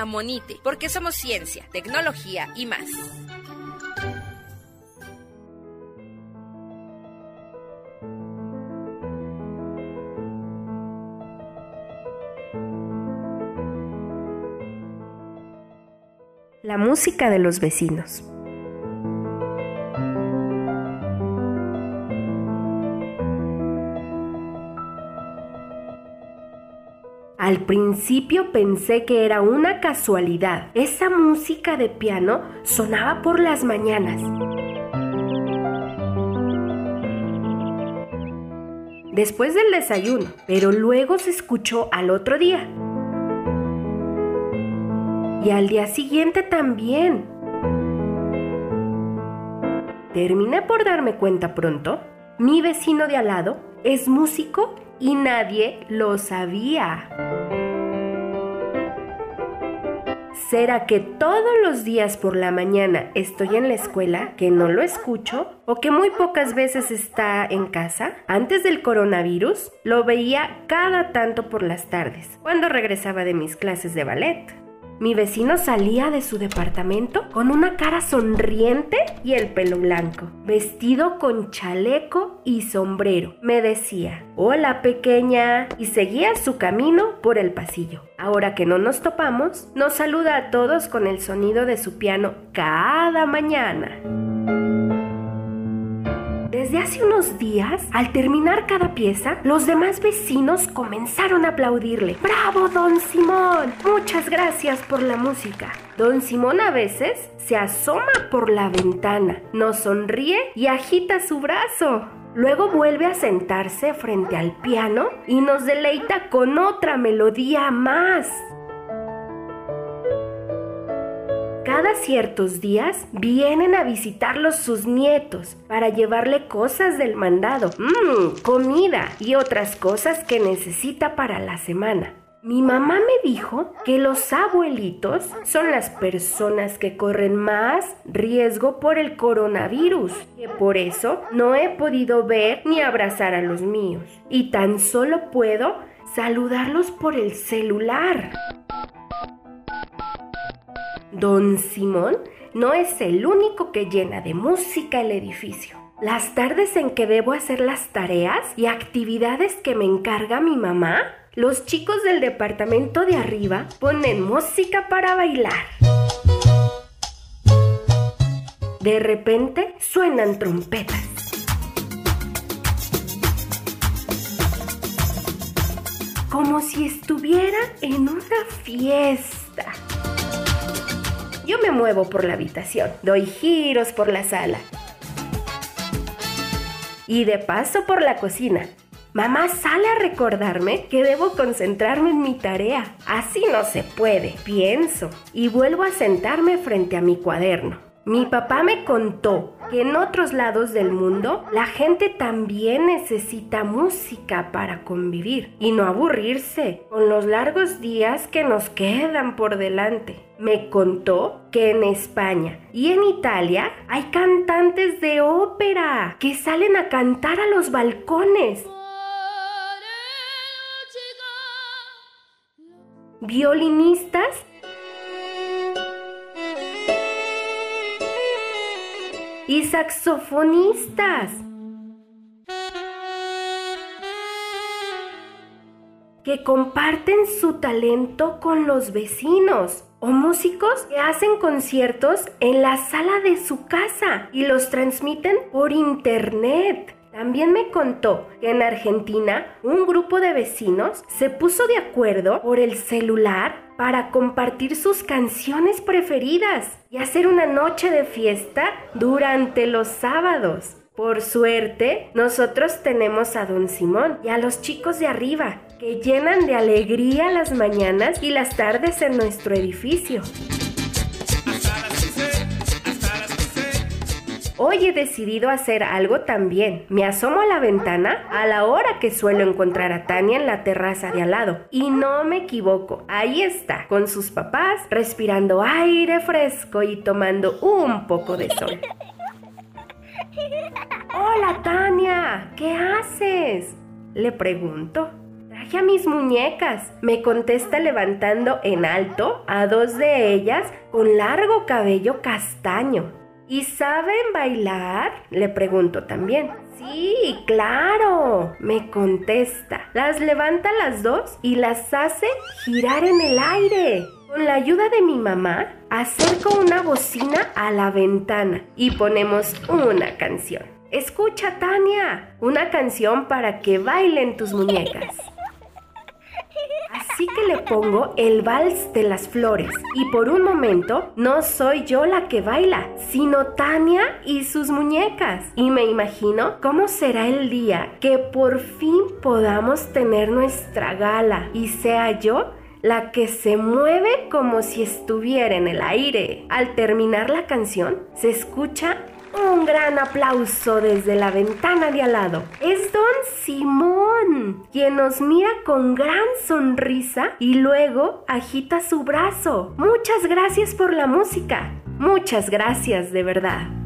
Amonite, porque somos ciencia, tecnología y más. La música de los vecinos. Al principio pensé que era una casualidad. Esa música de piano sonaba por las mañanas. Después del desayuno, pero luego se escuchó al otro día. Y al día siguiente también. Terminé por darme cuenta pronto. Mi vecino de al lado es músico y nadie lo sabía. ¿Será que todos los días por la mañana estoy en la escuela, que no lo escucho, o que muy pocas veces está en casa? Antes del coronavirus, lo veía cada tanto por las tardes, cuando regresaba de mis clases de ballet. Mi vecino salía de su departamento con una cara sonriente y el pelo blanco, vestido con chaleco y sombrero. Me decía, hola pequeña, y seguía su camino por el pasillo. Ahora que no nos topamos, nos saluda a todos con el sonido de su piano cada mañana. Desde hace unos días, al terminar cada pieza, los demás vecinos comenzaron a aplaudirle. ¡Bravo, don Simón! Muchas gracias por la música. Don Simón a veces se asoma por la ventana, nos sonríe y agita su brazo. Luego vuelve a sentarse frente al piano y nos deleita con otra melodía más. Cada ciertos días vienen a visitarlos sus nietos para llevarle cosas del mandado, mmm, comida y otras cosas que necesita para la semana. Mi mamá me dijo que los abuelitos son las personas que corren más riesgo por el coronavirus, que por eso no he podido ver ni abrazar a los míos, y tan solo puedo saludarlos por el celular. Don Simón no es el único que llena de música el edificio. Las tardes en que debo hacer las tareas y actividades que me encarga mi mamá, los chicos del departamento de arriba ponen música para bailar. De repente suenan trompetas. Como si estuviera en una fiesta. Yo me muevo por la habitación, doy giros por la sala y de paso por la cocina. Mamá sale a recordarme que debo concentrarme en mi tarea. Así no se puede, pienso, y vuelvo a sentarme frente a mi cuaderno. Mi papá me contó que en otros lados del mundo la gente también necesita música para convivir y no aburrirse con los largos días que nos quedan por delante. Me contó que en España y en Italia hay cantantes de ópera que salen a cantar a los balcones. Violinistas y saxofonistas. que comparten su talento con los vecinos o músicos que hacen conciertos en la sala de su casa y los transmiten por internet. También me contó que en Argentina un grupo de vecinos se puso de acuerdo por el celular para compartir sus canciones preferidas y hacer una noche de fiesta durante los sábados. Por suerte, nosotros tenemos a don Simón y a los chicos de arriba, que llenan de alegría las mañanas y las tardes en nuestro edificio. Hoy he decidido hacer algo también. Me asomo a la ventana a la hora que suelo encontrar a Tania en la terraza de al lado. Y no me equivoco, ahí está, con sus papás, respirando aire fresco y tomando un poco de sol. Hola Tania, ¿qué haces? Le pregunto. traje a mis muñecas, me contesta levantando en alto a dos de ellas con largo cabello castaño. ¿Y saben bailar? Le pregunto también. Sí, claro, me contesta. Las levanta las dos y las hace girar en el aire. Con la ayuda de mi mamá, acerco una bocina a la ventana y ponemos una canción. Escucha, Tania, una canción para que bailen tus muñecas. Así que le pongo el vals de las flores y por un momento no soy yo la que baila, sino Tania y sus muñecas. Y me imagino cómo será el día que por fin podamos tener nuestra gala y sea yo la que se mueve como si estuviera en el aire. Al terminar la canción, se escucha un gran aplauso desde la ventana de al lado. Es don Simón, quien nos mira con gran sonrisa y luego agita su brazo. Muchas gracias por la música. Muchas gracias de verdad.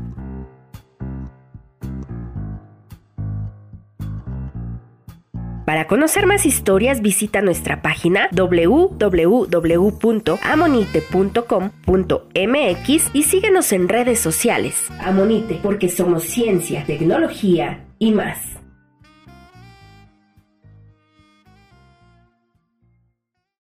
Para conocer más historias visita nuestra página www.amonite.com.mx y síguenos en redes sociales. Amonite porque somos ciencia, tecnología y más.